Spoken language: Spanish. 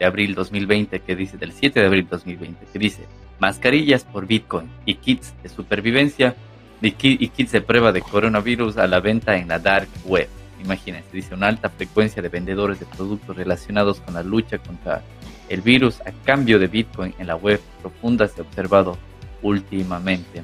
de abril 2020 que dice, del 7 de abril 2020, que dice, mascarillas por Bitcoin y kits de supervivencia y, kits de prueba de coronavirus a la venta en la dark web. Imagínense, dice una alta frecuencia de vendedores de productos relacionados con la lucha contra el virus a cambio de Bitcoin en la web profunda se ha observado últimamente.